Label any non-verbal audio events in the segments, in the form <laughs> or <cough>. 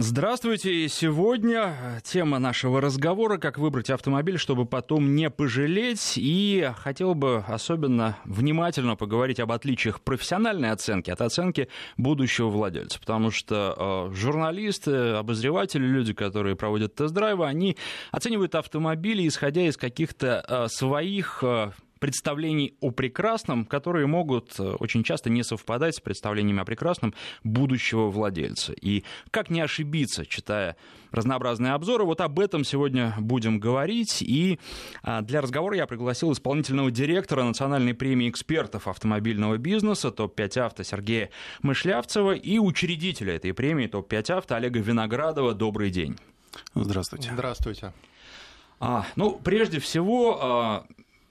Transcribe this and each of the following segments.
Здравствуйте. Сегодня тема нашего разговора «Как выбрать автомобиль, чтобы потом не пожалеть». И хотел бы особенно внимательно поговорить об отличиях профессиональной оценки от оценки будущего владельца. Потому что э, журналисты, обозреватели, люди, которые проводят тест-драйвы, они оценивают автомобили, исходя из каких-то э, своих э, представлений о прекрасном, которые могут э, очень часто не совпадать с представлениями о прекрасном будущего владельца. И как не ошибиться, читая разнообразные обзоры, вот об этом сегодня будем говорить. И а, для разговора я пригласил исполнительного директора Национальной премии экспертов автомобильного бизнеса ТОП-5 авто Сергея Мышлявцева и учредителя этой премии ТОП-5 авто Олега Виноградова. Добрый день. Здравствуйте. Здравствуйте. А, ну, прежде всего, а,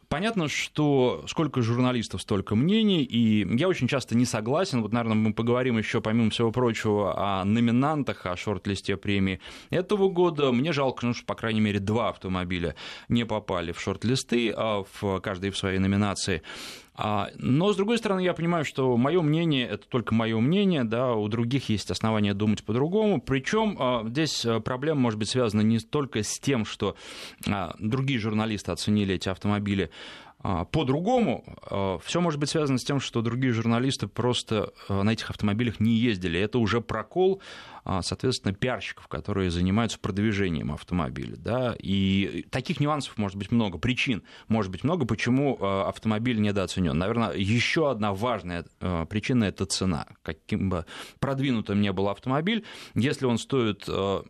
Понятно, что сколько журналистов, столько мнений, и я очень часто не согласен. Вот, наверное, мы поговорим еще, помимо всего прочего, о номинантах, о шорт-листе премии этого года. Мне жалко, ну, что, по крайней мере, два автомобиля не попали в шорт-листы, а в каждой в своей номинации. А, но, с другой стороны, я понимаю, что мое мнение это только мое мнение, да, у других есть основания думать по-другому. Причем а, здесь а, проблема может быть связана не только с тем, что другие журналисты оценили эти автомобили по-другому. Все может быть связано с тем, что другие журналисты просто на этих автомобилях не ездили. Это уже прокол а, соответственно, пиарщиков, которые занимаются продвижением автомобиля. Да? И таких нюансов может быть много, причин может быть много, почему а, автомобиль недооценен. Наверное, еще одна важная а, причина – это цена. Каким бы продвинутым ни был автомобиль, если он стоит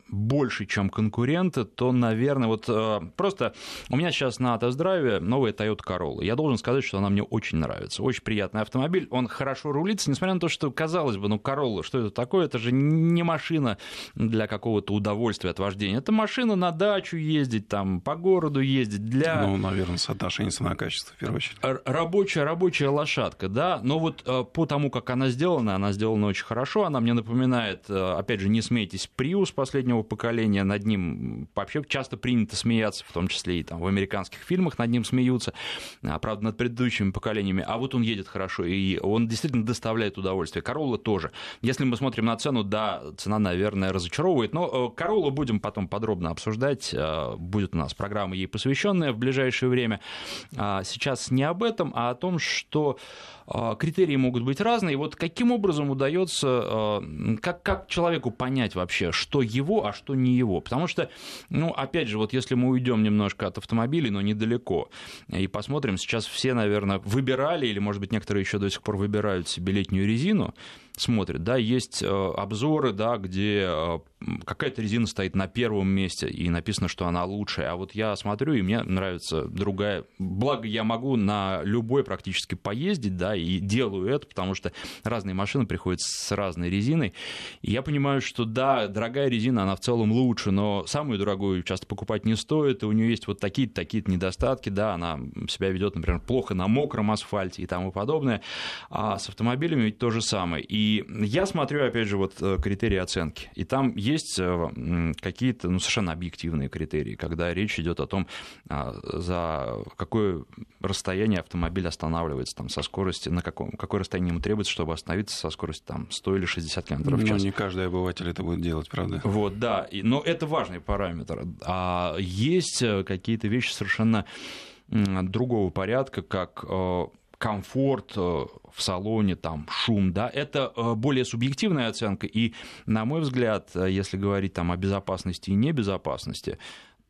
больше, чем конкуренты, то, наверное, вот просто у меня сейчас на тест-драйве новая Toyota. Я должен сказать, что она мне очень нравится. Очень приятный автомобиль, он хорошо рулится, несмотря на то, что, казалось бы, ну, Corolla, что это такое? Это же не машина для какого-то удовольствия от вождения. Это машина на дачу ездить, там, по городу ездить для... Ну, наверное, соотношение цена-качество, в первую очередь. Рабочая, рабочая лошадка, да, но вот э, по тому, как она сделана, она сделана очень хорошо, она мне напоминает, э, опять же, не смейтесь, Prius последнего поколения, над ним вообще часто принято смеяться, в том числе и там в американских фильмах над ним смеются, правда, над предыдущими поколениями, а вот он едет хорошо, и он действительно доставляет удовольствие. Королла тоже. Если мы смотрим на цену, да, цена наверное, разочаровывает. Но э, Королу будем потом подробно обсуждать. Э, будет у нас программа ей посвященная в ближайшее время. А сейчас не об этом, а о том, что э, критерии могут быть разные. И вот каким образом удается, как, как человеку понять вообще, что его, а что не его? Потому что, ну, опять же, вот если мы уйдем немножко от автомобилей, но недалеко, и посмотрим, сейчас все, наверное, выбирали, или, может быть, некоторые еще до сих пор выбирают себе летнюю резину, смотрят, да, есть обзоры, да, где э, какая-то резина стоит на первом месте и написано, что она лучшая, а вот я смотрю, и мне нравится другая. Благо, я могу на любой практически поездить, да, и делаю это, потому что разные машины приходят с разной резиной, и я понимаю, что да, дорогая резина, она в целом лучше, но самую дорогую часто покупать не стоит, и у нее есть вот такие-то, такие-то недостатки, да, она себя ведет, например, плохо на мокром асфальте и тому подобное, а с автомобилями ведь то же самое. И я смотрю, опять же, вот э, критерии оценки. И там есть э, какие-то ну, совершенно объективные критерии, когда речь идет о том, а, за какое расстояние автомобиль останавливается там, со скоростью, на каком, какое расстояние ему требуется, чтобы остановиться со скоростью там, 100 или 60 км в час. Ну, не каждый обыватель это будет делать, правда? Вот, да. И, но это важный параметр. А есть э, какие-то вещи совершенно другого порядка, как комфорт э, в салоне, там, шум, да, это э, более субъективная оценка, и, на мой взгляд, э, если говорить там о безопасности и небезопасности,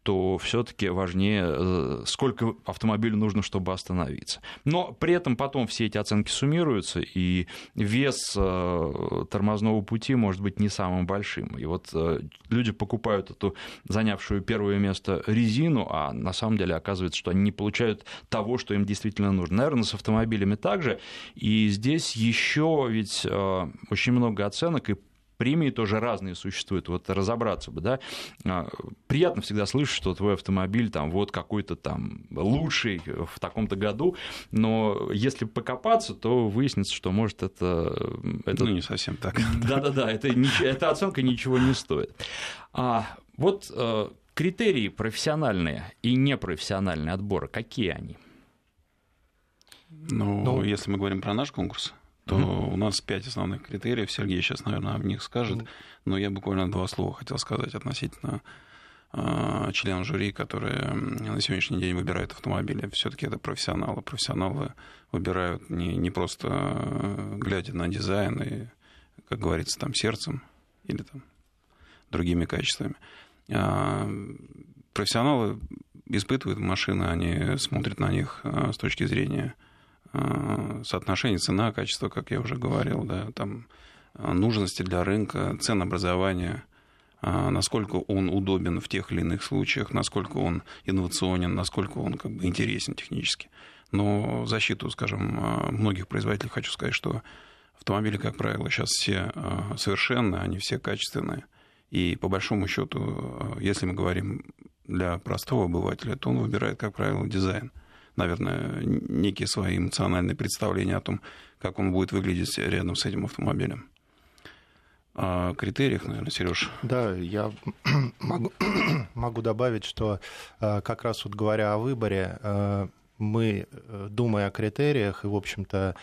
то все-таки важнее, э, сколько автомобилю нужно, чтобы остановиться. Но при этом потом все эти оценки суммируются, и вес э, тормозного пути может быть не самым большим. И вот э, люди покупают эту занявшую первое место резину, а на самом деле оказывается, что они не получают того, что им действительно нужно. Наверное, с автомобилями также. И здесь еще ведь очень много оценок, и премии тоже разные существуют, вот разобраться бы, да, а, приятно всегда слышать, что твой автомобиль там вот какой-то там лучший в таком-то году, но если покопаться, то выяснится, что может это... это... Ну, не совсем так. <laughs> Да-да-да, это, эта оценка ничего не стоит. А вот э, критерии профессиональные и непрофессиональные отбора, какие они? Ну, ну, если мы говорим про наш конкурс, то mm-hmm. у нас пять основных критериев. Сергей сейчас, наверное, об них скажет. Mm-hmm. Но я буквально два слова хотел сказать относительно э, членов жюри, которые на сегодняшний день выбирают автомобили. Все-таки это профессионалы. Профессионалы выбирают не, не просто э, глядя на дизайн и, как говорится, там сердцем или там другими качествами. А профессионалы испытывают машины, они смотрят на них э, с точки зрения э, соотношения цена, качество, как я уже говорил, да, там э, нужности для рынка, ценообразования, насколько он удобен в тех или иных случаях, насколько он инновационен, насколько он как бы интересен технически. Но защиту, скажем, многих производителей хочу сказать, что автомобили, как правило, сейчас все совершенны, они все качественные. И по большому счету, если мы говорим для простого обывателя, то он выбирает, как правило, дизайн. Наверное, некие свои эмоциональные представления о том, как он будет выглядеть рядом с этим автомобилем. О критериях, наверное, Сереж. Да, я <clears throat> могу, <clears throat> могу добавить, что э, как раз вот говоря о выборе, э, мы, э, думая о критериях и, в общем-то,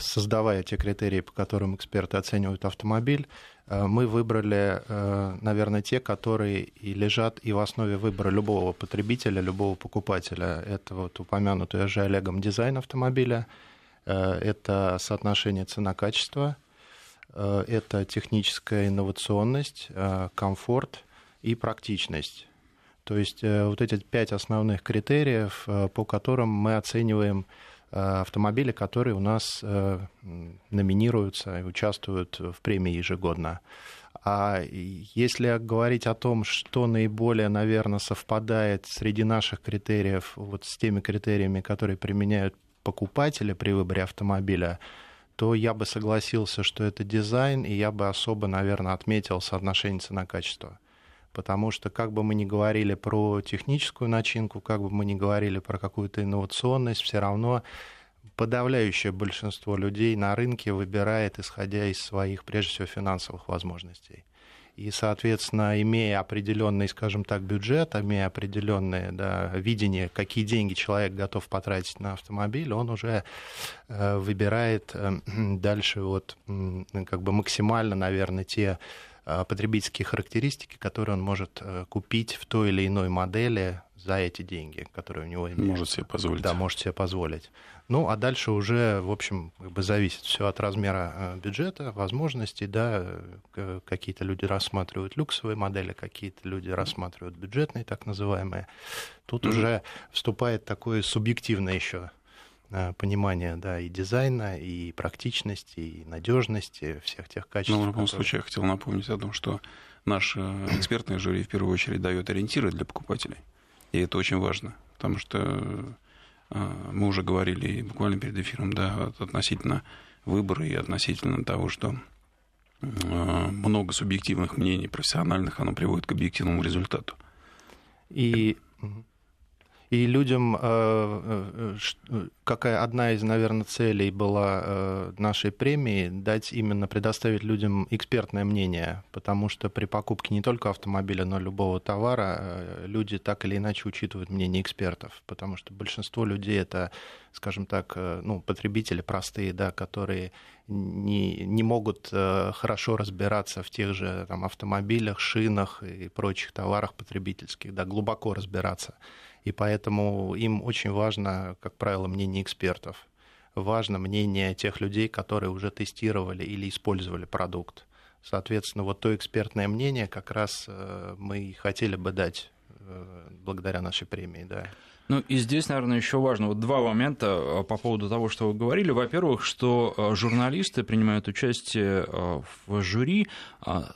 создавая те критерии, по которым эксперты оценивают автомобиль, Э, мы выбрали, э, наверное, те, которые и лежат и в основе выбора любого потребителя, любого покупателя. Это вот упомянутый уже Олегом дизайн автомобиля, э, это соотношение цена-качество, это техническая инновационность, комфорт и практичность. То есть вот эти пять основных критериев, по которым мы оцениваем Э, автомобили, которые у нас э, номинируются и участвуют в премии ежегодно. А если говорить о том, что наиболее, наверное, совпадает среди наших критериев вот с теми критериями, которые применяют покупатели при выборе автомобиля, то я бы согласился, что это дизайн, и я бы особо, наверное, отметил соотношение цена-качество потому что как бы мы ни говорили про техническую начинку, как бы мы ни говорили про какую-то инновационность, все равно подавляющее большинство людей на рынке выбирает, исходя из своих, прежде всего, финансовых возможностей. И, соответственно, имея определенный, скажем так, бюджет, имея определенное да, видение, какие деньги человек готов потратить на автомобиль, он уже э, выбирает э, <clears throat> дальше вот, как бы максимально, наверное, те потребительские характеристики, которые он может э, купить в той или иной модели за эти деньги, которые у него имеются. Может себе позволить. Да, может себе позволить. Ну, а дальше уже, в общем, как бы зависит все от размера э, бюджета, возможностей, да, какие-то люди рассматривают люксовые модели, какие-то люди рассматривают бюджетные, так называемые. Тут mm-hmm. уже вступает такое субъективное еще Э, понимание да, и дизайна, и практичности, и надежности всех тех качеств. Ну, в любом которые... случае, я хотел напомнить о том, что наше экспертное жюри в первую очередь дает ориентиры для покупателей. И это очень важно, потому что э, мы уже говорили буквально перед эфиром да, относительно выбора и относительно того, что э, много субъективных мнений профессиональных, оно приводит к объективному результату. И и людям, э, э, э, какая одна из, наверное, целей была нашей премии, дать именно, предоставить людям экспертное мнение, потому что при покупке не только автомобиля, но и любого товара люди так или иначе учитывают мнение экспертов, потому что большинство людей это, скажем так, ну, потребители простые, да, которые не, не могут хорошо разбираться в тех же там, автомобилях, шинах и прочих товарах потребительских, да, глубоко разбираться и поэтому им очень важно, как правило, мнение экспертов. Важно мнение тех людей, которые уже тестировали или использовали продукт. Соответственно, вот то экспертное мнение как раз э, мы хотели бы дать э, благодаря нашей премии, да. Ну и здесь, наверное, еще важно вот два момента э, по поводу того, что вы говорили. Во-первых, что э, журналисты принимают участие э, в жюри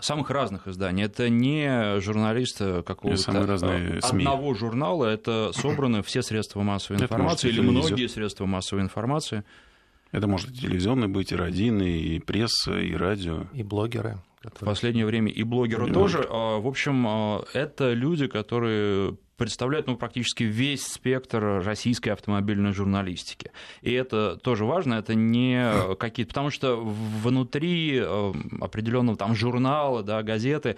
самых разных изданий. Это не журналисты какого-то одного журнала, это собраны все средства массовой информации или многие средства массовой информации. Это может и телевизионный быть, и родийный, и пресса, и радио. И блогеры. Которые... В последнее время и блогеры и тоже. Блогер. В общем, это люди, которые представляют ну, практически весь спектр российской автомобильной журналистики. И это тоже важно, это не какие-то... Потому что внутри э, определенного там журнала, да, газеты,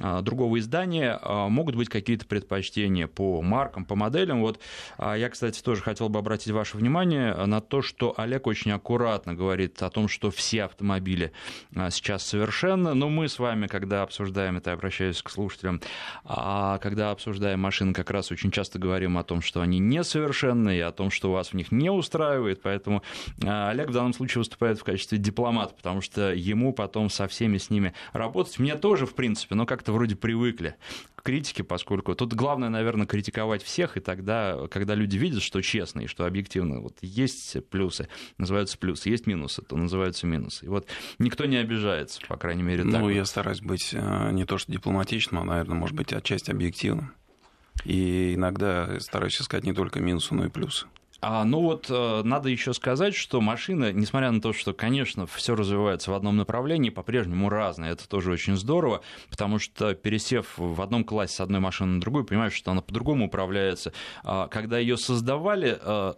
э, другого издания э, могут быть какие-то предпочтения по маркам, по моделям. Вот я, кстати, тоже хотел бы обратить ваше внимание на то, что Олег очень аккуратно говорит о том, что все автомобили сейчас совершенны, но мы с вами, когда обсуждаем это, я обращаюсь к слушателям, а когда обсуждаем машины, как раз очень часто говорим о том, что они несовершенны, и о том, что вас в них не устраивает, поэтому а, Олег в данном случае выступает в качестве дипломата, потому что ему потом со всеми с ними работать. Мне тоже, в принципе, но как-то вроде привыкли к критике, поскольку тут главное, наверное, критиковать всех, и тогда, когда люди видят, что честно и что объективно, вот есть плюсы, называются плюсы, есть минусы, то называются минусы. И вот никто не обижается, по крайней мере, так. Ну, я стараюсь быть э, не то что дипломатичным, а, наверное, может быть, отчасти объективным. И иногда стараюсь искать не только минусы, но и плюсы. А, ну вот э, надо еще сказать, что машина, несмотря на то, что, конечно, все развивается в одном направлении, по-прежнему разная. Это тоже очень здорово, потому что пересев в одном классе с одной машины на другую, понимаешь, что она по-другому управляется. А, когда ее создавали, э,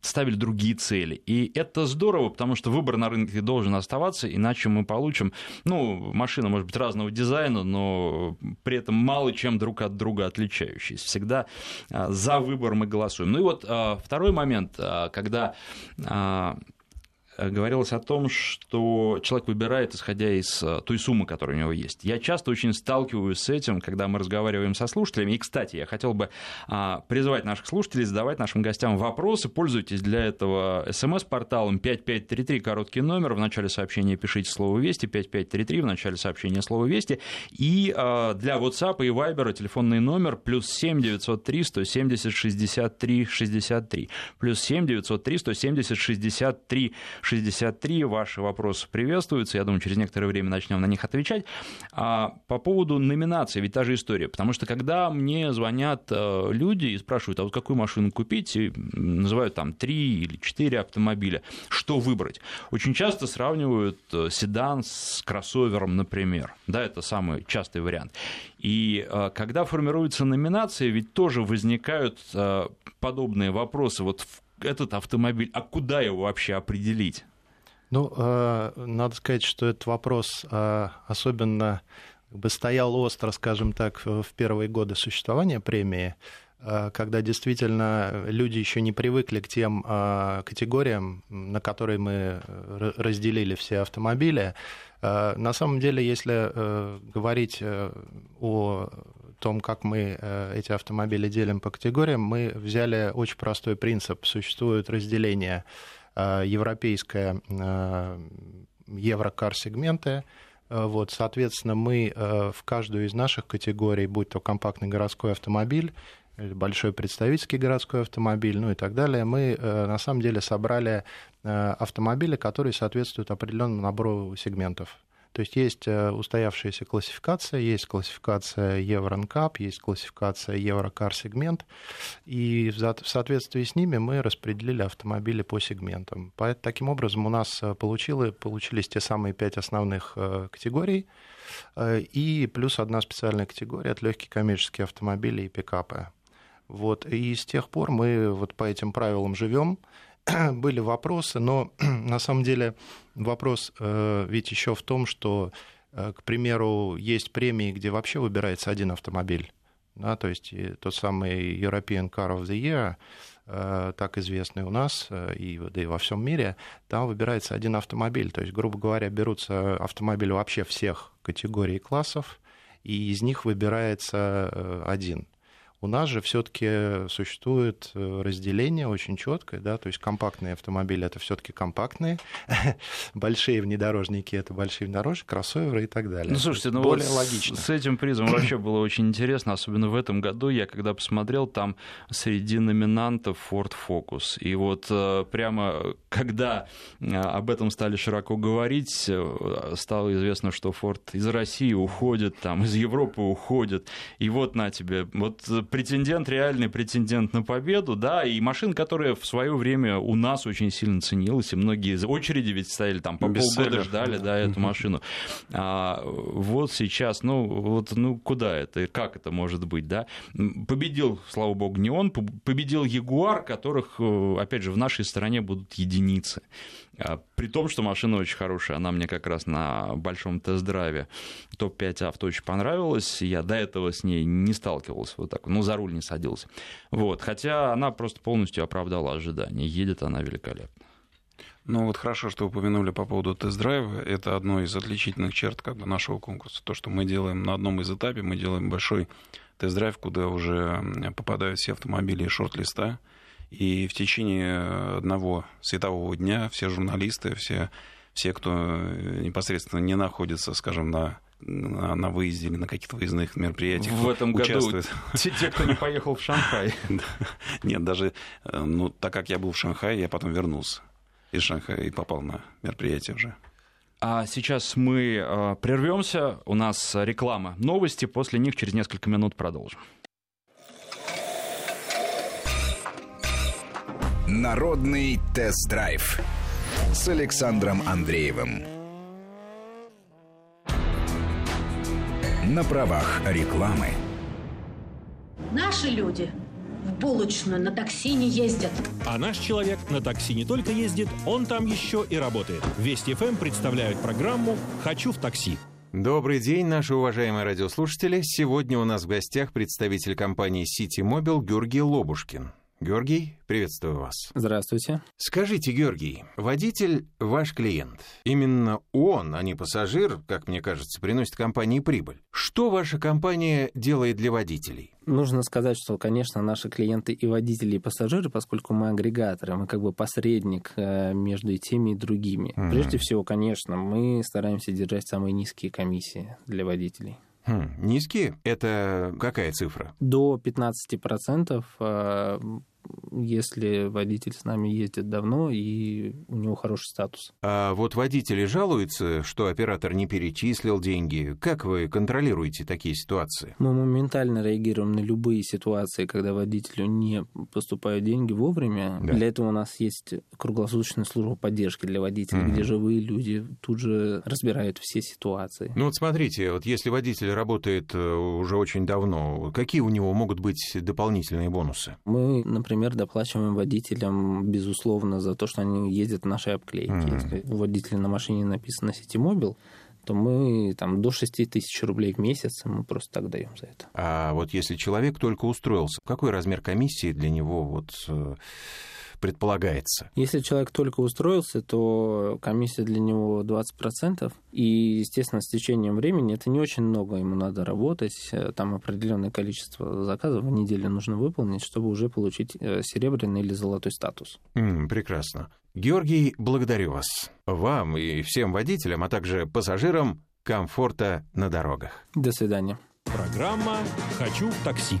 ставили другие цели. И это здорово, потому что выбор на рынке должен оставаться, иначе мы получим, ну, машина может быть разного дизайна, но при этом мало чем друг от друга отличающиеся. Всегда а, за выбор мы голосуем. Ну и вот второй момент, а, когда Э, говорилось о том, что человек выбирает, исходя из э, той суммы, которая у него есть. Я часто очень сталкиваюсь с этим, когда мы разговариваем со слушателями. И, кстати, я хотел бы а, призывать наших слушателей задавать нашим гостям вопросы. Пользуйтесь для этого смс-порталом 5533, короткий номер. В начале сообщения пишите слово «Вести», 5533, в начале сообщения слово «Вести». И а, для WhatsApp и Viber телефонный номер плюс 7 903 170 63 63. Плюс 7 903 170 63 63. Ваши вопросы приветствуются. Я думаю, через некоторое время начнем на них отвечать. А по поводу номинации, ведь та же история. Потому что когда мне звонят э, люди и спрашивают, а вот какую машину купить, и называют там три или четыре автомобиля, что выбрать? Очень часто сравнивают э, седан с кроссовером, например. Да, это самый частый вариант. И э, когда формируется номинация, ведь тоже возникают подобные вопросы. Вот в этот автомобиль, а куда его вообще определить? Ну, э, надо сказать, что этот вопрос э, особенно бы стоял остро, скажем так, в первые годы существования премии, э, когда действительно люди еще не привыкли к тем категориям, на которые мы разделили все автомобили. На самом деле, если говорить о том, как мы э, эти автомобили делим по категориям, мы взяли очень простой принцип. Существует разделение э, европейское э, еврокар-сегменты, вот, соответственно, мы в каждую из наших категорий, будь то компактный городской автомобиль, большой представительский городской автомобиль, ну и так далее, мы на самом деле собрали автомобили, которые соответствуют определенному набору сегментов. То есть есть э, устоявшаяся классификация, есть классификация Евронкап, есть классификация Еврокар-сегмент, и в соответствии с ними мы распределили автомобили по сегментам. Таким образом, у нас э, получилось, получились те самые пять основных э, категорий, и плюс одна специальная категория – это легкие коммерческие автомобили и пикапы. Вот. И с тех пор мы вот по этим правилам живем. <clears throat> были вопросы, но <clears throat> на самом деле вопрос э, ведь еще в том, что, э, к примеру, есть премии, где вообще выбирается один автомобиль. Да, то есть тот самый European Car of the Year, э, так известный у нас и, да и во всем мире, там выбирается один автомобиль. То есть, грубо говоря, берутся автомобили вообще всех категорий и классов, и из них выбирается один. У нас же все-таки существует э, разделение очень четкое, да, то есть компактные автомобили это все-таки компактные, <laughs> большие внедорожники это большие внедорожники, кроссоверы и так далее. Ну слушайте, ну более вот логично. С этим призом вообще было очень интересно, особенно в этом году я когда посмотрел, там среди номинантов Ford Focus, и вот э, прямо когда э, об этом стали широко говорить, стало известно, что Ford из России уходит, там из Европы уходит, и вот на тебе, вот претендент, реальный претендент на победу, да, и машина, которая в свое время у нас очень сильно ценилась, и многие из очереди ведь стояли там по полгода ждали, да, эту машину. А вот сейчас, ну, вот, ну, куда это, как это может быть, да? Победил, слава богу, не он, победил Ягуар, которых, э, опять же, в нашей стране будут единицы. А, при том, что машина очень хорошая, она мне как раз на большом тест-драйве топ-5 авто очень понравилась, я до этого с ней не сталкивался вот так, ну, за руль не садился. Вот, хотя она просто полностью оправдала ожидания, едет она великолепно. Ну вот хорошо, что упомянули по поводу тест-драйва. Это одно из отличительных черт как бы, нашего конкурса. То, что мы делаем на одном из этапов, мы делаем большой тест-драйв, куда уже попадают все автомобили шорт-листа. И в течение одного светового дня все журналисты, все, все кто непосредственно не находится, скажем, на на, на выезде или на каких-то выездных мероприятиях в этом участвуют. году <laughs> те, те, кто не поехал в Шанхай. <laughs> Нет, даже, э, ну, так как я был в Шанхае, я потом вернулся из Шанхая и попал на мероприятие уже. А сейчас мы э, прервемся. У нас реклама, новости. После них через несколько минут продолжим. Народный тест-драйв с Александром Андреевым. На правах рекламы. Наши люди в булочную на такси не ездят. А наш человек на такси не только ездит, он там еще и работает. Вести ФМ представляют программу «Хочу в такси». Добрый день, наши уважаемые радиослушатели. Сегодня у нас в гостях представитель компании City Mobile Георгий Лобушкин. Георгий, приветствую вас. Здравствуйте. Скажите, Георгий, водитель ваш клиент. Именно он, а не пассажир, как мне кажется, приносит компании прибыль. Что ваша компания делает для водителей? Нужно сказать, что, конечно, наши клиенты и водители, и пассажиры, поскольку мы агрегаторы, мы как бы посредник э, между и теми, и другими. Mm-hmm. Прежде всего, конечно, мы стараемся держать самые низкие комиссии для водителей. Хм, низкие? Это какая цифра? До 15% если водитель с нами ездит давно и у него хороший статус. А вот водители жалуются, что оператор не перечислил деньги. Как вы контролируете такие ситуации? Мы моментально реагируем на любые ситуации, когда водителю не поступают деньги вовремя. Да. Для этого у нас есть круглосуточная служба поддержки для водителей, угу. где живые люди тут же разбирают все ситуации. Ну вот смотрите, вот если водитель работает э, уже очень давно, какие у него могут быть дополнительные бонусы? Мы, например, например, доплачиваем водителям, безусловно, за то, что они ездят в нашей обклейке. Mm-hmm. Если у водителя на машине написано Ситимобил, то мы там до 6 тысяч рублей в месяц мы просто так даем за это. А вот если человек только устроился, какой размер комиссии для него вот э, предполагается. Если человек только устроился, то комиссия для него 20%. И, естественно, с течением времени это не очень много, ему надо работать. Там определенное количество заказов в неделю нужно выполнить, чтобы уже получить э, серебряный или золотой статус. Mm, прекрасно. Георгий, благодарю вас. Вам и всем водителям, а также пассажирам комфорта на дорогах. До свидания. Программа «Хочу в такси».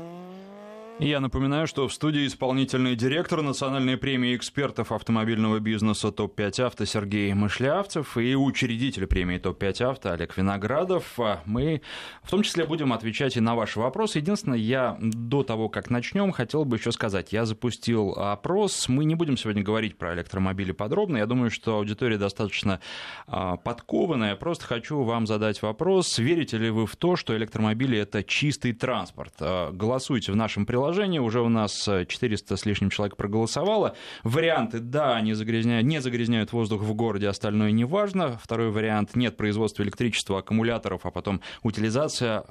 Я напоминаю, что в студии исполнительный директор Национальной премии экспертов автомобильного бизнеса ТОП-5 авто Сергей Мышлявцев и учредитель премии ТОП-5 авто Олег Виноградов. А мы в том числе будем отвечать и на ваши вопросы. Единственное, я до того, как начнем, хотел бы еще сказать, я запустил опрос. Мы не будем сегодня говорить про электромобили подробно. Я думаю, что аудитория достаточно а, подкованная. Просто хочу вам задать вопрос. Верите ли вы в то, что электромобили это чистый транспорт? А, голосуйте в нашем приложении приложение. Уже у нас 400 с лишним человек проголосовало. Варианты «да», они загрязняют, не загрязняют воздух в городе, остальное не важно. Второй вариант «нет производства электричества, аккумуляторов, а потом утилизация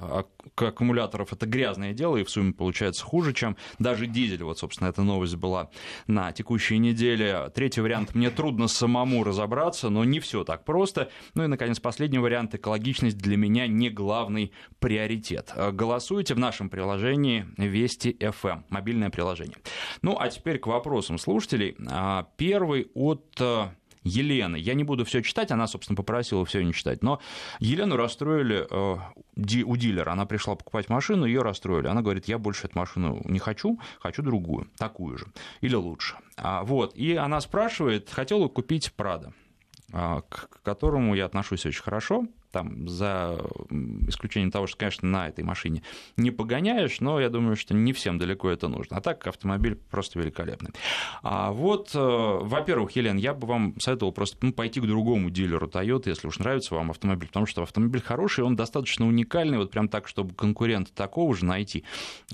аккумуляторов» — это грязное дело, и в сумме получается хуже, чем даже дизель. Вот, собственно, эта новость была на текущей неделе. Третий вариант «мне трудно самому разобраться, но не все так просто». Ну и, наконец, последний вариант «экологичность для меня не главный приоритет». Голосуйте в нашем приложении «Вести FM, мобильное приложение. Ну, а теперь к вопросам слушателей. А, первый от э, Елены. Я не буду все читать, она, собственно, попросила все не читать. Но Елену расстроили э, у дилера. Она пришла покупать машину, ее расстроили. Она говорит, я больше эту машину не хочу, хочу другую, такую же или лучше. А, вот. И она спрашивает, хотела купить Прада а, к которому я отношусь очень хорошо, там, за исключением того, что, конечно, на этой машине не погоняешь, но я думаю, что не всем далеко это нужно. А так автомобиль просто великолепный. А вот, э, во-первых, Елена, я бы вам советовал просто ну, пойти к другому дилеру Toyota, если уж нравится вам автомобиль, потому что автомобиль хороший, он достаточно уникальный, вот прям так, чтобы конкурента такого же найти,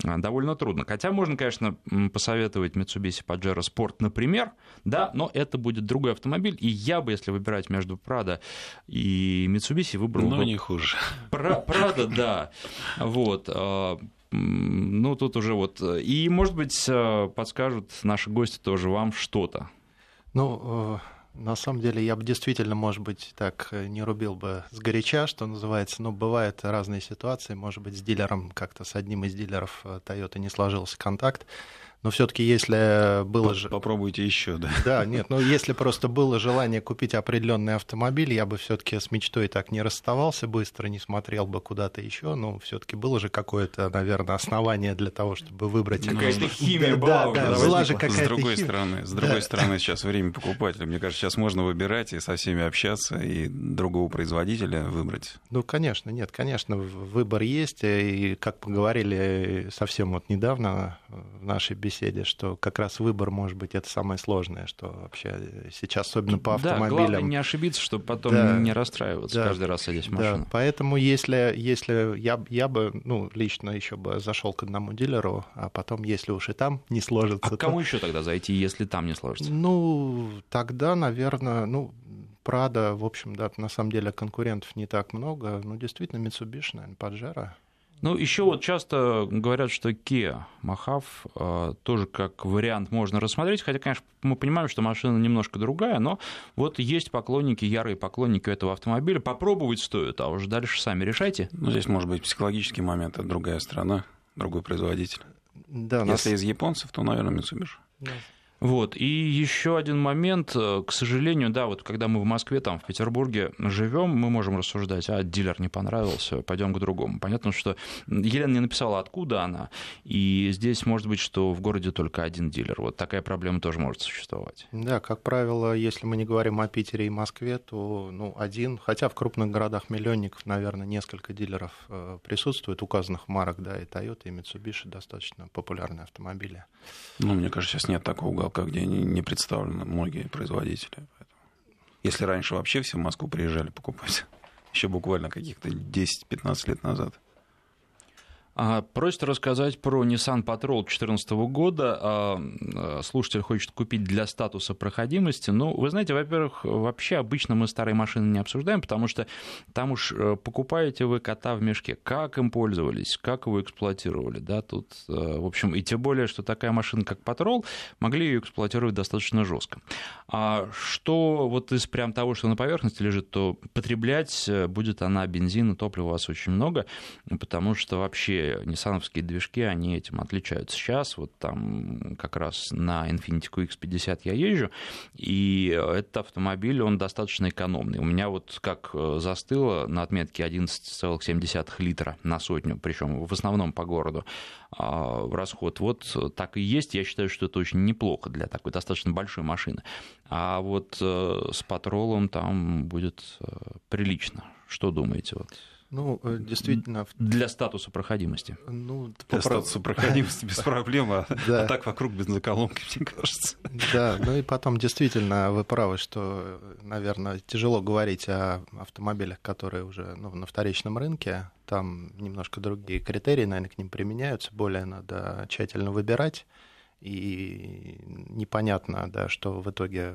э, довольно трудно. Хотя можно, конечно, посоветовать Mitsubishi Pajero Sport, например, да, но это будет другой автомобиль, и я бы, если выбирать между Prado и Mitsubishi, вы выбрал. Но не хуже. <laughs> Прада, да. Вот. А, ну, тут уже вот... И, может быть, а, подскажут наши гости тоже вам что-то. Ну, э, на самом деле, я бы действительно, может быть, так э, не рубил бы с горяча, что называется. Но бывают разные ситуации. Может быть, с дилером, как-то с одним из дилеров э, Toyota не сложился контакт. Но все-таки, если было же... Попробуйте еще, да. Да, нет, ну если просто было желание купить определенный автомобиль, я бы все-таки с мечтой так не расставался быстро, не смотрел бы куда-то еще. Но все-таки было же какое-то, наверное, основание для того, чтобы выбрать. Какая-то химия была. Да, да, была же какая-то С другой стороны, с другой стороны, сейчас время покупателя. Мне кажется, сейчас можно выбирать и со всеми общаться, и другого производителя выбрать. Ну, конечно, нет, конечно, выбор есть. И как поговорили совсем вот недавно в нашей беседе, беседе, что как раз выбор, может быть, это самое сложное, что вообще сейчас, особенно по автомобилям... Да, главное не ошибиться, чтобы потом да, не расстраиваться да, каждый раз садясь в машину. Да, поэтому если, если я, я бы, ну, лично еще бы зашел к одному дилеру, а потом, если уж и там не сложится... А то... кому еще тогда зайти, если там не сложится? Ну, тогда, наверное, ну, Прада, в общем, да, на самом деле конкурентов не так много. Ну, действительно, Mitsubishi, наверное, Pajero. Ну, еще вот часто говорят, что Kia Mahav э, тоже как вариант можно рассмотреть, хотя, конечно, мы понимаем, что машина немножко другая, но вот есть поклонники, ярые поклонники этого автомобиля, попробовать стоит, а уже дальше сами решайте. Ну, здесь может быть психологический момент, это другая страна, другой производитель. Да, Если нас... из японцев, то, наверное, Mitsubishi. Да. Вот. И еще один момент, э, к сожалению, да, вот когда мы в Москве, там, в Петербурге живем, мы можем рассуждать, а дилер не понравился, пойдем к другому. Понятно, что Елена не написала, откуда она, и здесь может быть, что в городе только один дилер. Вот такая проблема тоже может существовать. Да, как правило, если мы не говорим о Питере и Москве, то ну, один, хотя в крупных городах миллионников, наверное, несколько дилеров э, присутствует, указанных марок, да, и Toyota, и Mitsubishi достаточно популярные автомобили. Ну, мне кажется, сейчас нет такого уголка, где не, не представлены многие производители. Если раньше вообще все в Москву приезжали покупать, <laughs> еще буквально каких-то 10-15 лет назад – просит рассказать про Nissan Patrol 2014 года. А, а, слушатель хочет купить для статуса проходимости. Ну, вы знаете, во-первых, вообще обычно мы старые машины не обсуждаем, потому что там уж э, покупаете вы кота в мешке. Как им пользовались, как его эксплуатировали, да, тут, э, в общем, и тем более, что такая машина, как Patrol, могли ее эксплуатировать достаточно жестко. А что вот из прям того, что на поверхности лежит, то потреблять э, будет она бензина, топлива у вас очень много, потому что вообще ниссановские движки, они этим отличаются. Сейчас вот там как раз на Infiniti QX50 я езжу, и этот автомобиль, он достаточно экономный. У меня вот как э, застыло на отметке 11,7 литра на сотню, причем в основном по городу а, расход. Вот так и есть. Я считаю, что это очень неплохо для такой достаточно большой машины. А вот э, с патролом там будет э, прилично. Что думаете? Вот? Ну, э, действительно... Для статуса проходимости. Ну, Для попро... статуса проходимости без проблем, а, а так вокруг бензоколонки, мне кажется. Да, ну и потом действительно вы правы, что, наверное, тяжело говорить о автомобилях, которые уже ну, на вторичном рынке. Там немножко другие критерии, наверное, к ним применяются. Более надо тщательно выбирать и непонятно, да, что в итоге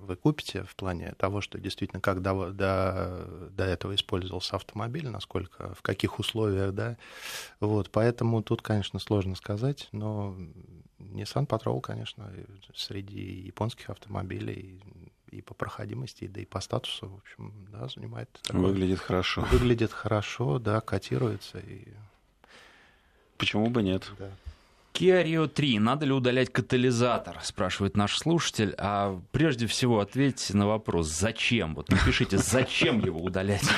вы купите в плане того, что действительно как до, до, до этого использовался автомобиль, насколько, в каких условиях, да, вот, поэтому тут, конечно, сложно сказать, но Nissan Patrol, конечно, среди японских автомобилей и по проходимости, да и по статусу, в общем, да, занимает. Такое, выглядит хорошо. Выглядит хорошо, да, котируется и. Почему бы нет? Да. Kia Rio 3. Надо ли удалять катализатор, спрашивает наш слушатель. А прежде всего ответьте на вопрос, зачем? Вот напишите, зачем его удалять.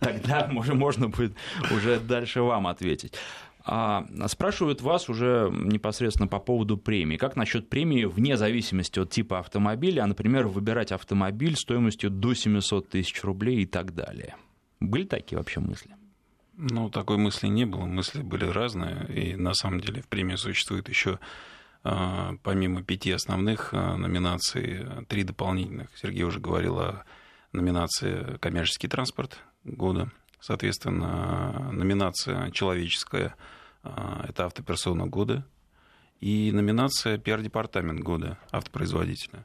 Тогда можно будет уже дальше вам ответить. А спрашивают вас уже непосредственно по поводу премии. Как насчет премии вне зависимости от типа автомобиля, а, например, выбирать автомобиль стоимостью до 700 тысяч рублей и так далее? Были такие вообще мысли? Ну, такой мысли не было. Мысли были разные. И на самом деле в премии существует еще а, помимо пяти основных а, номинаций, три дополнительных. Сергей уже говорил о номинации «Коммерческий транспорт года». Соответственно, номинация «Человеческая» а, – это автоперсона года. И номинация «Пиар-департамент года» автопроизводителя.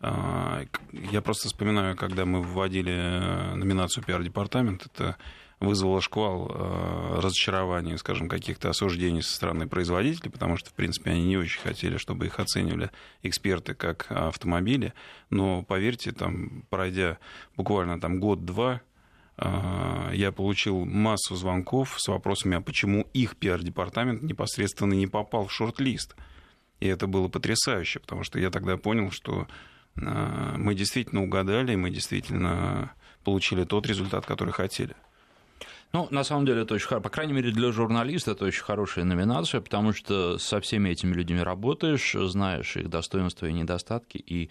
Я просто вспоминаю, когда мы вводили э, номинацию «Пиар-департамент», это вызвало шквал э, разочарования, скажем, каких-то осуждений со стороны производителей, потому что, в принципе, они не очень хотели, чтобы их оценивали эксперты как автомобили. Но, поверьте, там, пройдя буквально там год-два, э, я получил массу звонков с вопросами, а почему их пиар-департамент непосредственно не попал в шорт-лист. И это было потрясающе, потому что я тогда понял, что э, мы действительно угадали, мы действительно получили тот результат, который хотели. Ну, на самом деле, это очень хорошо. По крайней мере, для журналиста это очень хорошая номинация, потому что со всеми этими людьми работаешь, знаешь их достоинства и недостатки, и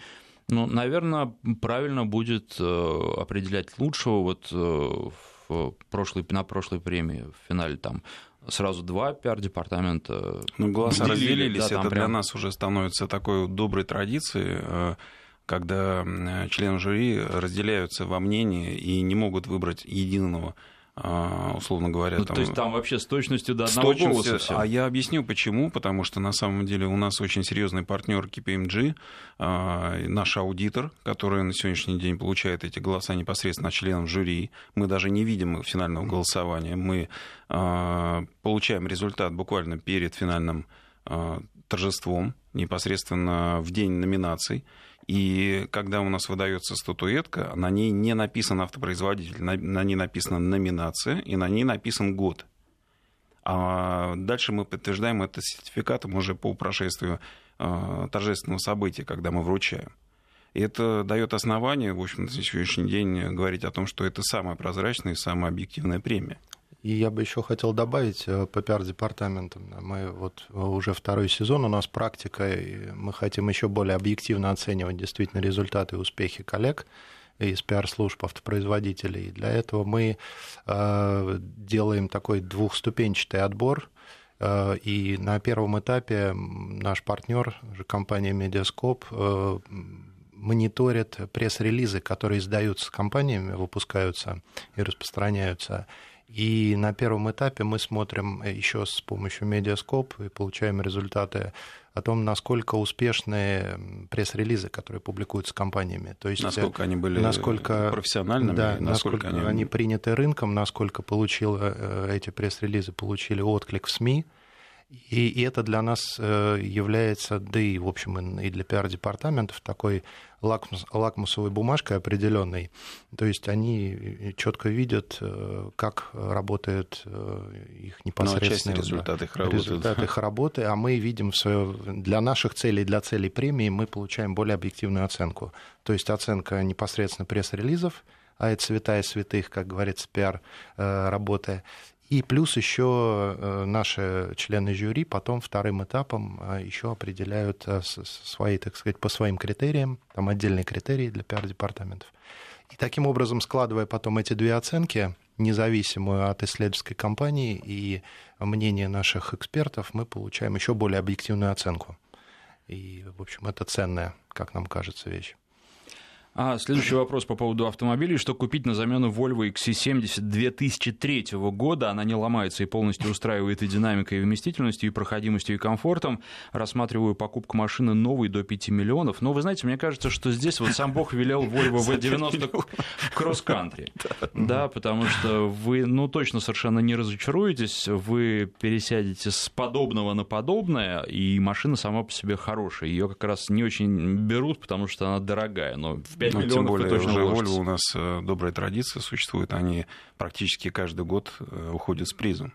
ну, наверное, правильно будет э, определять лучшего. Вот э, в прошлой, на прошлой премии в финале там сразу два пиар-департамента. Ну, голоса разделились, да, это прям... для нас уже становится такой доброй традицией, э, когда члены жюри разделяются во мнении и не могут выбрать единого условно говоря. Ну, там, то есть там вообще с точностью до одного точностью, голоса все. А я объясню почему. Потому что на самом деле у нас очень серьезный партнер KPMG, а, наш аудитор, который на сегодняшний день получает эти голоса непосредственно от членов жюри. Мы даже не видим финального голосования. Мы а, получаем результат буквально перед финальным торжеством, непосредственно в день номинаций. И когда у нас выдается статуэтка, на ней не написан автопроизводитель, на, на ней написана номинация и на ней написан год. А дальше мы подтверждаем это сертификатом уже по прошествию э, торжественного события, когда мы вручаем. И это дает основание, в общем, на сегодняшний день говорить о том, что это самая прозрачная и самая объективная премия. И я бы еще хотел добавить э, по пиар-департаментам. Мы вот э, уже второй сезон у нас практика, и мы хотим еще более объективно оценивать действительно результаты и успехи коллег из пиар-служб автопроизводителей. И для этого мы э, делаем такой двухступенчатый отбор. И на первом этапе наш партнер, компания Медиаскоп, мониторит пресс-релизы, которые издаются компаниями, выпускаются и распространяются. И на первом этапе мы смотрим еще с помощью медиаскоп и получаем результаты о том, насколько успешные пресс-релизы, которые публикуются компаниями. То есть, насколько они были насколько, профессиональными, да, насколько, насколько они... они приняты рынком, насколько получил, э, эти пресс-релизы получили отклик в СМИ. И, и это для нас э, является, да и, в общем, и для пиар-департаментов такой лакмус, лакмусовой бумажкой определенной. То есть они четко видят, э, как работает э, их непосредственно ну, результат их работы. Результат их работы, а мы видим свое, для наших целей, для целей премии мы получаем более объективную оценку. То есть оценка непосредственно пресс-релизов, а это святая святых, как говорится, пиар работы. И плюс еще э, наши члены жюри потом вторым этапом э, еще определяют э, свои, так сказать, по своим критериям, там отдельные критерии для пиар-департаментов. И таким образом, складывая потом эти две оценки, независимую от исследовательской компании и мнение наших экспертов, мы получаем еще более объективную оценку. И, в общем, это ценная, как нам кажется, вещь. А следующий вопрос по поводу автомобилей. Что купить на замену Volvo XC70 2003 года? Она не ломается и полностью устраивает и динамикой, и вместительностью, и проходимостью, и комфортом. Рассматриваю покупку машины новой до 5 миллионов. Но вы знаете, мне кажется, что здесь вот сам Бог велел Volvo V90 в кросс-кантри. <laughs> Да, потому что вы, ну, точно совершенно не разочаруетесь. Вы пересядете с подобного на подобное, и машина сама по себе хорошая. Ее как раз не очень берут, потому что она дорогая. Но в 5 5 ну, тем более уже Volvo у нас э, добрая традиция существует. Они практически каждый год э, уходят с призом.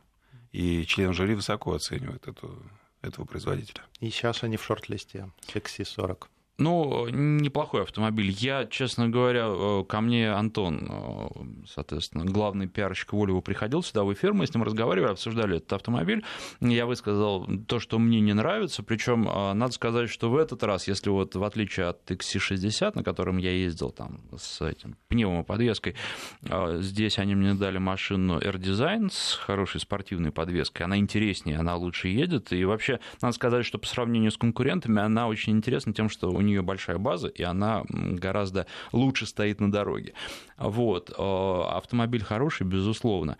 И член жюри высоко оценивает эту этого производителя. И сейчас они в шорт-листе XC40. Ну, неплохой автомобиль. Я, честно говоря, э, ко мне Антон, э, соответственно, главный пиарщик Volvo, приходил сюда в эфир, мы с ним разговаривали, обсуждали этот автомобиль. Я высказал то, что мне не нравится, причем э, надо сказать, что в этот раз, если вот в отличие от XC60, на котором я ездил там с этим пневмоподвеской, здесь они мне дали машину R-Design с хорошей спортивной подвеской, она интереснее, она лучше едет, и вообще, надо сказать, что по сравнению с конкурентами, она очень интересна тем, что у нее большая база, и она гораздо лучше стоит на дороге. Вот. Э, автомобиль хороший, безусловно.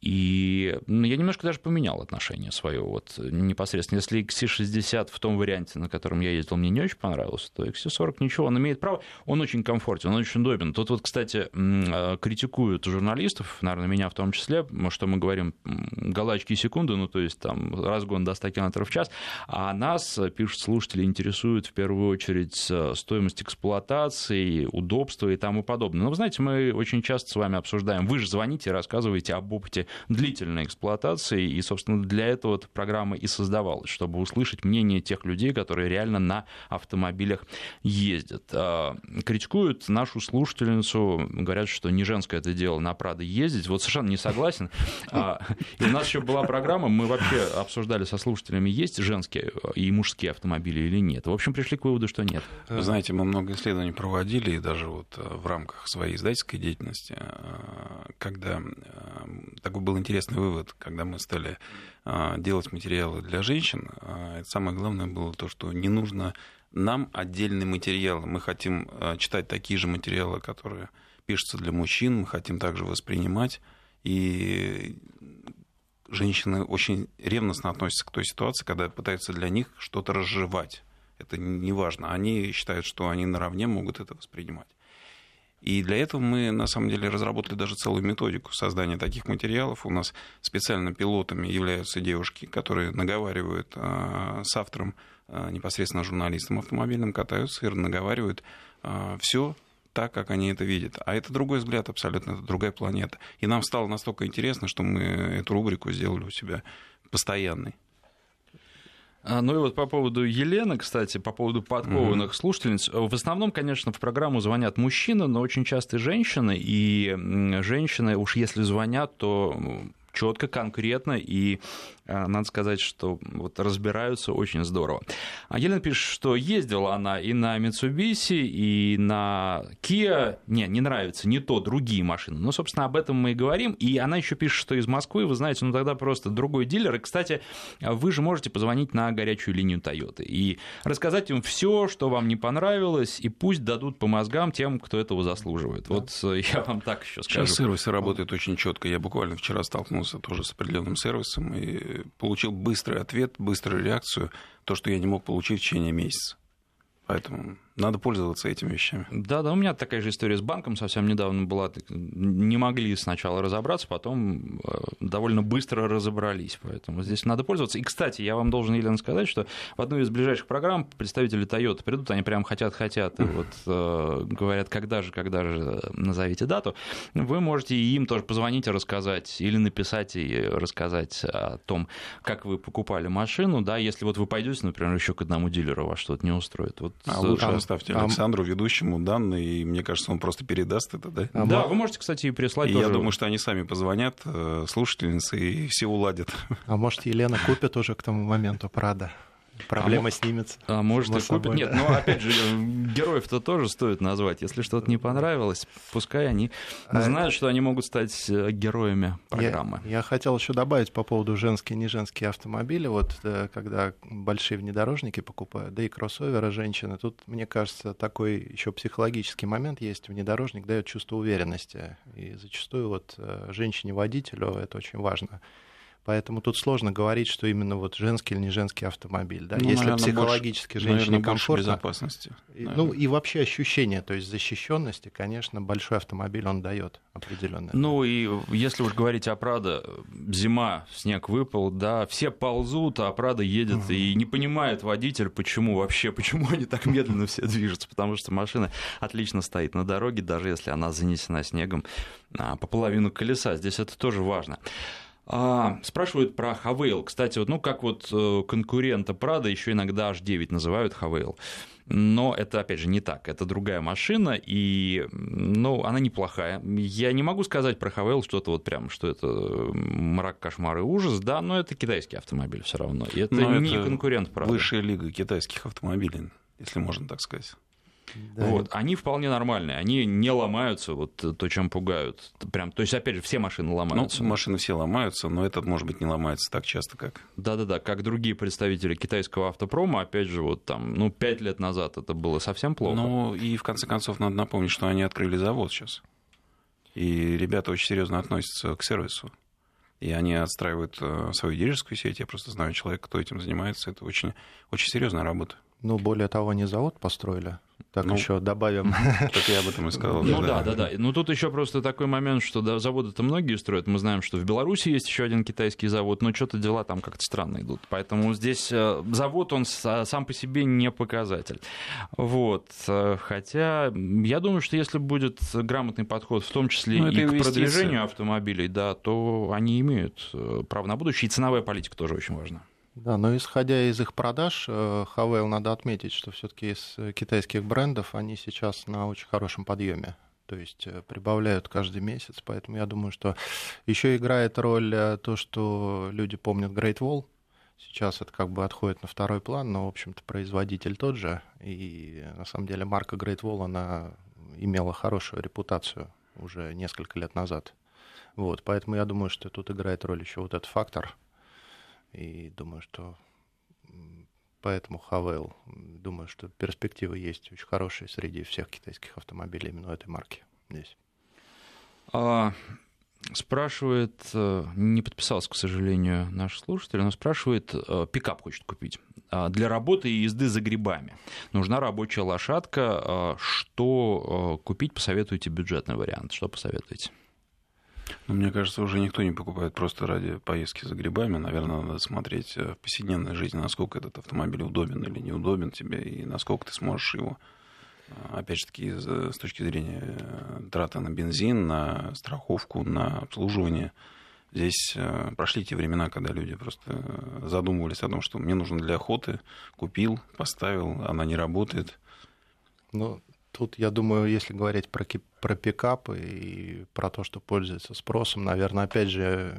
И ну, я немножко даже поменял отношение свое вот непосредственно. Если XC60 в том варианте, на котором я ездил, мне не очень понравился, то XC40 ничего, он имеет право, он очень комфортен, он очень удобен. Тут вот, кстати, э, критикуют журналистов, наверное, меня в том числе, что мы говорим галачки и секунды, ну, то есть там разгон до 100 км в час, а нас, пишут слушатели, интересует в первую очередь э, стоимость эксплуатации, удобства и тому подобное. Но вы знаете, мы очень часто с вами обсуждаем, вы же звоните и рассказываете об опыте длительной эксплуатации, и, собственно, для этого эта программа и создавалась, чтобы услышать мнение тех людей, которые реально на автомобилях ездят. А, критикуют нашу слушательницу, говорят, что не женское это дело на Прадо ездить. Вот совершенно не согласен. А, и у нас еще была программа, мы вообще обсуждали со слушателями, есть женские и мужские автомобили или нет. В общем, пришли к выводу, что нет. Вы знаете, мы много исследований проводили, и даже вот э, в рамках своей издательской деятельности, э, когда э, такой такой был интересный вывод, когда мы стали а, делать материалы для женщин. А, самое главное было то, что не нужно нам отдельный материал. Мы хотим а, читать такие же материалы, которые пишутся для мужчин, мы хотим также воспринимать. И женщины очень ревностно относятся к той ситуации, когда пытаются для них что-то разжевать. Это не важно. Они считают, что они наравне могут это воспринимать. И для этого мы, на самом деле, разработали даже целую методику создания таких материалов. У нас специально пилотами являются девушки, которые наговаривают э, с автором, э, непосредственно журналистом автомобильным, катаются и наговаривают э, все так, как они это видят. А это другой взгляд абсолютно, это другая планета. И нам стало настолько интересно, что мы эту рубрику сделали у себя постоянной. А, ну и вот по поводу Елены, кстати, по поводу подкованных mm-hmm. слушательниц. В основном, конечно, в программу звонят мужчины, но очень часто и женщины. И женщины, уж если звонят, то четко, конкретно, и надо сказать, что вот разбираются очень здорово. А Елена пишет, что ездила она и на Mitsubishi, и на Kia. Не, не нравится, не то, другие машины. Ну, собственно, об этом мы и говорим. И она еще пишет, что из Москвы, вы знаете, ну тогда просто другой дилер. И, кстати, вы же можете позвонить на горячую линию Toyota и рассказать им все, что вам не понравилось, и пусть дадут по мозгам тем, кто этого заслуживает. Да. Вот э, я вам так еще скажу. Сейчас сервисы работают очень четко. Я буквально вчера столкнулся тоже с определенным сервисом, и получил быстрый ответ, быструю реакцию, то, что я не мог получить в течение месяца. Поэтому надо пользоваться этими вещами. Да, да, у меня такая же история с банком совсем недавно была. Не могли сначала разобраться, потом э, довольно быстро разобрались. Поэтому здесь надо пользоваться. И, кстати, я вам должен, Елена, сказать, что в одну из ближайших программ представители Toyota придут, они прям хотят-хотят, и вот э, говорят, когда же, когда же, назовите дату. Вы можете им тоже позвонить и рассказать, или написать и рассказать о том, как вы покупали машину, да, если вот вы пойдете, например, еще к одному дилеру, вас что-то не устроит. Вот, а лучше а, оставьте Александру, ведущему, данные, и мне кажется, он просто передаст это, да? А да, вы можете, кстати, и прислать и тоже. я думаю, что они сами позвонят, э, слушательницы, и все уладят. А может, Елена купит уже к тому моменту Прада? Проблема а снимется. А может и купит. Нет, но опять же, героев-то тоже стоит назвать. Если что-то не понравилось, пускай они а... знают, что они могут стать э, героями программы. Я, я хотел еще добавить по поводу женские и не женские автомобили. Вот э, когда большие внедорожники покупают, да и кроссоверы женщины, тут, мне кажется, такой еще психологический момент есть. Внедорожник дает чувство уверенности. И зачастую вот э, женщине-водителю это очень важно Поэтому тут сложно говорить, что именно вот женский или не женский автомобиль. Да? Ну, Если наверное, психологически больше, женщине наверное, комфортно. безопасности. Наверное. Ну и вообще ощущение, то есть защищенности, конечно, большой автомобиль он дает определенно. Ну и если уж говорить о Прадо, зима, снег выпал, да, все ползут, а Прадо едет угу. и не понимает водитель, почему вообще, почему они так медленно все движутся, потому что машина отлично стоит на дороге, даже если она занесена снегом а, по половину колеса. Здесь это тоже важно. А, спрашивают про Хавейл. Кстати, вот, ну как вот э, конкурента Прада еще иногда H9 называют Хавейл. Но это, опять же, не так. Это другая машина, и ну, она неплохая. Я не могу сказать про Хавейл что-то вот прям, что это мрак, кошмар и ужас, да, но это китайский автомобиль все равно. И это но не это конкурент Прада. Высшая лига китайских автомобилей, если можно так сказать. Да. Вот, они вполне нормальные, они не ломаются, вот то, чем пугают. Прям, то есть, опять же, все машины ломаются. Ну, машины все ломаются, но этот, может быть, не ломается так часто, как... Да-да-да, как другие представители китайского автопрома, опять же, вот там, ну, пять лет назад это было совсем плохо. Ну, и в конце концов, надо напомнить, что они открыли завод сейчас. И ребята очень серьезно относятся к сервису. И они отстраивают э, свою дилерскую сеть. Я просто знаю человека, кто этим занимается. Это очень, очень серьезная работа. Ну, более того, они завод построили. Так ну, еще добавим. <laughs> Так я об этом и сказал. Ну да, да, да. Ну тут еще просто такой момент, что заводы-то многие строят. Мы знаем, что в Беларуси есть еще один китайский завод, но что-то дела там как-то странно идут. Поэтому здесь э, завод, он сам по себе не показатель. Вот. Э, хотя я думаю, что если будет грамотный подход, в том числе ну, и к продвижению автомобилей, да, то они имеют э, право на будущее. И ценовая политика тоже очень важна. Да, но исходя из их продаж, Хавейл надо отметить, что все-таки из китайских брендов они сейчас на очень хорошем подъеме. То есть э, прибавляют каждый месяц, поэтому я думаю, что еще играет роль э, то, что люди помнят Great Wall. Сейчас это как бы отходит на второй план, но, в общем-то, производитель тот же. И на самом деле марка Great Wall, она имела хорошую репутацию уже несколько лет назад. Вот, поэтому я думаю, что тут играет роль еще вот этот фактор – и думаю, что поэтому Хавейл, думаю, что перспективы есть очень хорошие среди всех китайских автомобилей именно этой марки здесь. А, спрашивает, э, не подписался, к сожалению, наш слушатель, но спрашивает, э, пикап хочет купить. А, для работы и езды за грибами нужна рабочая лошадка. А, что э, купить, посоветуйте бюджетный вариант. Что посоветуете? Ну, мне кажется, уже никто не покупает просто ради поездки за грибами. Наверное, надо смотреть э, в повседневной жизни, насколько этот автомобиль удобен или неудобен тебе, и насколько ты сможешь его, э, опять же таки, с точки зрения э, траты на бензин, на страховку, на обслуживание. Здесь прошли те времена, когда люди просто задумывались о том, что мне нужно для охоты, купил, поставил, она не работает. Ну, Тут, я думаю, если говорить про, про пикапы и про то, что пользуется спросом, наверное, опять же,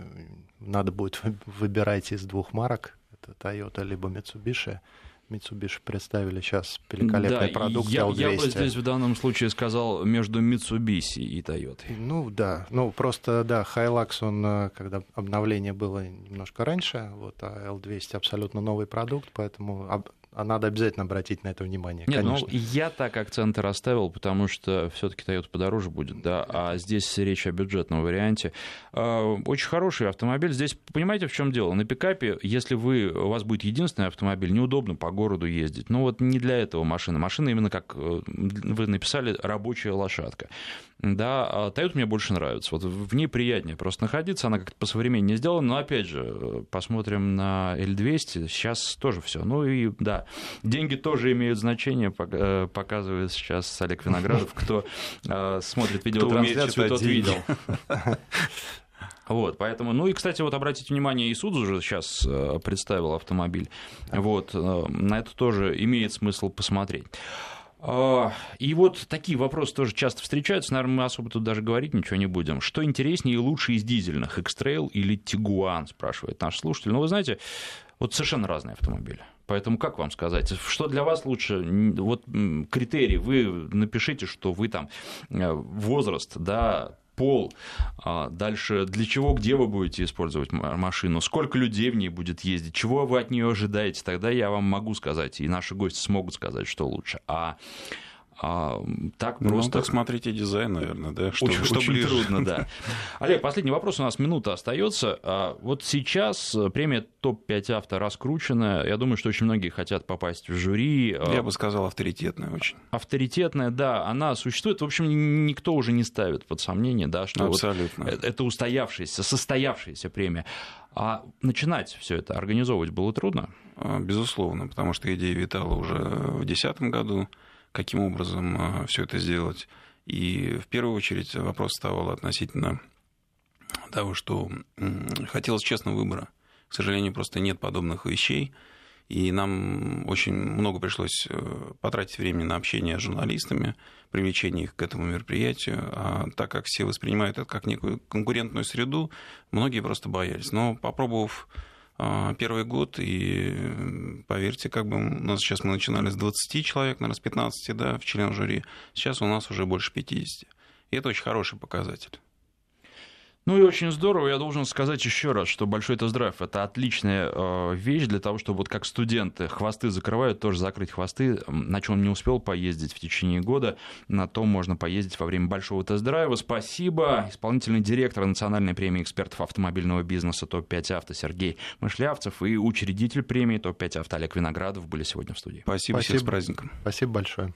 надо будет выбирать из двух марок. Это Toyota либо Mitsubishi. Mitsubishi представили сейчас великолепный да, продукт я, L200. Я бы здесь в данном случае сказал между Mitsubishi и Toyota. Ну да, ну просто да, Hilux, он, э, когда обновление было немножко раньше, вот, а L200 абсолютно новый продукт, поэтому а надо обязательно обратить на это внимание. Нет, ну, конечно. ну я так акценты расставил, потому что все-таки Toyota подороже будет, да, а здесь речь о бюджетном варианте. А, очень хороший автомобиль. Здесь понимаете, в чем дело? На пикапе, если вы, у вас будет единственный автомобиль, неудобно по городу ездить. Ну вот не для этого машина. Машина именно как э, вы написали, рабочая лошадка. Да, а Toyota мне больше нравится. Вот в ней приятнее просто находиться, она как-то по современнее сделана. Но опять же, посмотрим на L200, сейчас тоже все. Ну и да, деньги тоже имеют значение, э, показывает сейчас Олег Виноградов. Кто э, смотрит видеотрансляцию, тот видел. Вот, поэтому, ну и, кстати, вот обратите внимание, Исудзу уже сейчас э, представил автомобиль. Вот, на это тоже имеет смысл посмотреть. А, и вот такие вопросы тоже часто встречаются. Наверное, мы особо тут даже говорить ничего не будем. Что интереснее и лучше из дизельных, X-Trail или Tiguan, спрашивает наш слушатель. Ну, вы знаете, вот совершенно разные автомобили. Поэтому как вам сказать, что для вас лучше? Вот критерий, вы напишите, что вы там э, возраст, да, пол, а дальше для чего, где вы будете использовать машину, сколько людей в ней будет ездить, чего вы от нее ожидаете, тогда я вам могу сказать, и наши гости смогут сказать, что лучше. А а, так ну, просто... Ну, так смотрите дизайн, наверное, да? Что, очень, что очень ближе. трудно, да. <laughs> Олег, последний вопрос, у нас минута остается. А, вот сейчас премия топ-5 авто раскручена. Я думаю, что очень многие хотят попасть в жюри. А, Я бы сказал, авторитетная очень. Авторитетная, да, она существует. В общем, никто уже не ставит под сомнение, да, что Абсолютно. Вот это устоявшаяся, состоявшаяся премия. А начинать все это организовывать было трудно? Безусловно, потому что идея витала уже в 2010 году каким образом а, все это сделать. И в первую очередь вопрос вставал относительно того, что хотелось честного выбора. К сожалению, просто нет подобных вещей. И нам очень много пришлось э, потратить времени на общение с журналистами, привлечение их к этому мероприятию. А так как все воспринимают это как некую конкурентную среду, многие просто боялись. Но попробовав первый год, и поверьте, как бы у нас сейчас мы начинали с 20 человек, наверное, с 15, да, в член жюри, сейчас у нас уже больше 50. И это очень хороший показатель. Ну и очень здорово. Я должен сказать еще раз, что большой тест-драйв это отличная э, вещь для того, чтобы вот как студенты хвосты закрывают, тоже закрыть хвосты. На чем он не успел поездить в течение года, на том можно поездить во время большого тест-драйва. Спасибо. Исполнительный директор Национальной премии экспертов автомобильного бизнеса ТОП-5 авто Сергей Мышлявцев и учредитель премии ТОП-5 авто Олег Виноградов были сегодня в студии. Спасибо, Спасибо. всем с праздником. Спасибо большое.